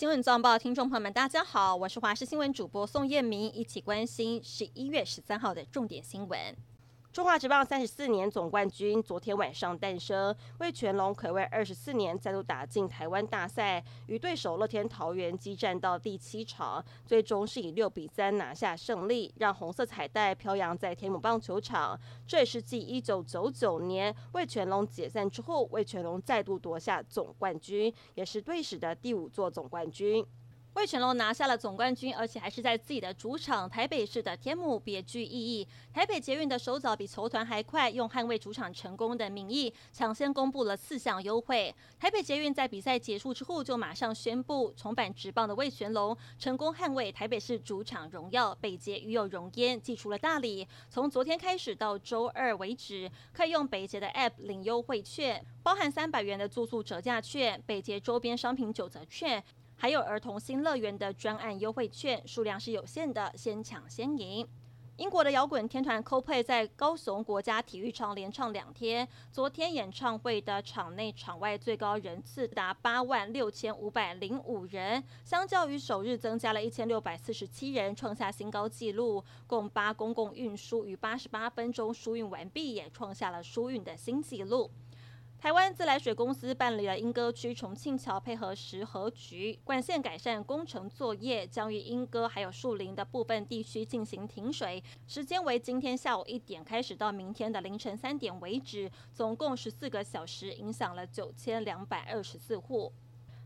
新闻早报，听众朋友们，大家好，我是华视新闻主播宋燕明，一起关心十一月十三号的重点新闻。中华职棒三十四年总冠军昨天晚上诞生，味全龙可谓二十四年再度打进台湾大赛，与对手乐天桃园激战到第七场，最终是以六比三拿下胜利，让红色彩带飘扬在天母棒球场。这也是继一九九九年味全龙解散之后，味全龙再度夺下总冠军，也是队史的第五座总冠军。魏全龙拿下了总冠军，而且还是在自己的主场台北市的天母，别具意义。台北捷运的手脚比球团还快，用捍卫主场成功的名义，抢先公布了四项优惠。台北捷运在比赛结束之后就马上宣布，重返职棒的魏全龙成功捍卫台北市主场荣耀。北捷与有荣焉寄出了大礼，从昨天开始到周二为止，可以用北捷的 App 领优惠券，包含三百元的住宿折价券、北捷周边商品九折券。还有儿童新乐园的专案优惠券，数量是有限的，先抢先赢。英国的摇滚天团 c o p l a y 在高雄国家体育场连唱两天，昨天演唱会的场内场外最高人次达八万六千五百零五人，相较于首日增加了一千六百四十七人，创下新高纪录。共八公共运输于八十八分钟疏运完毕，也创下了疏运的新纪录。台湾自来水公司办理了莺歌区重庆桥配合石河局管线改善工程作业，将于莺歌还有树林的部分地区进行停水，时间为今天下午一点开始到明天的凌晨三点为止，总共十四个小时，影响了九千两百二十四户。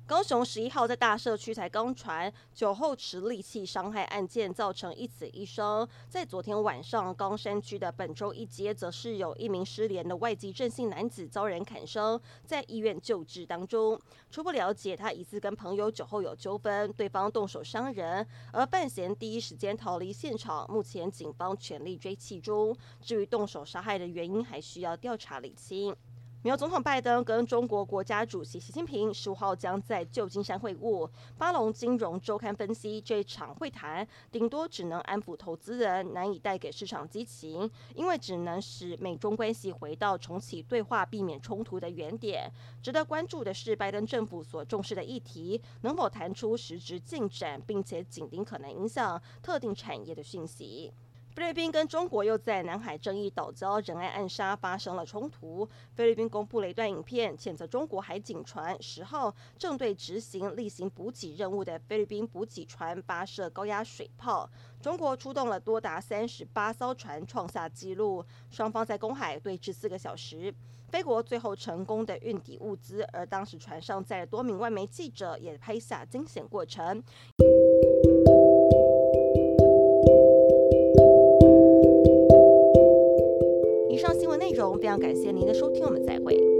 高雄十一号在大社区才刚传酒后持利器伤害案件，造成一死一伤。在昨天晚上，冈山区的本州一街，则是有一名失联的外籍郑姓男子遭人砍伤，在医院救治当中。初步了解，他疑似跟朋友酒后有纠纷，对方动手伤人，而犯嫌第一时间逃离现场。目前警方全力追缉中，至于动手杀害的原因，还需要调查厘清。美国总统拜登跟中国国家主席习近平十五号将在旧金山会晤。巴龙金融周刊分析，这场会谈顶多只能安抚投资人，难以带给市场激情，因为只能使美中关系回到重启对话、避免冲突的原点。值得关注的是，拜登政府所重视的议题能否谈出实质进展，并且紧盯可能影响特定产业的讯息。菲律宾跟中国又在南海争议岛礁仁爱暗杀发生了冲突。菲律宾公布了一段影片，谴责中国海警船十号正对执行例行补给任务的菲律宾补给船发射高压水炮。中国出动了多达三十八艘船，创下纪录。双方在公海对峙四个小时，菲国最后成功的运抵物资，而当时船上载了多名外媒记者，也拍下惊险过程。感谢您的收听，我们再会。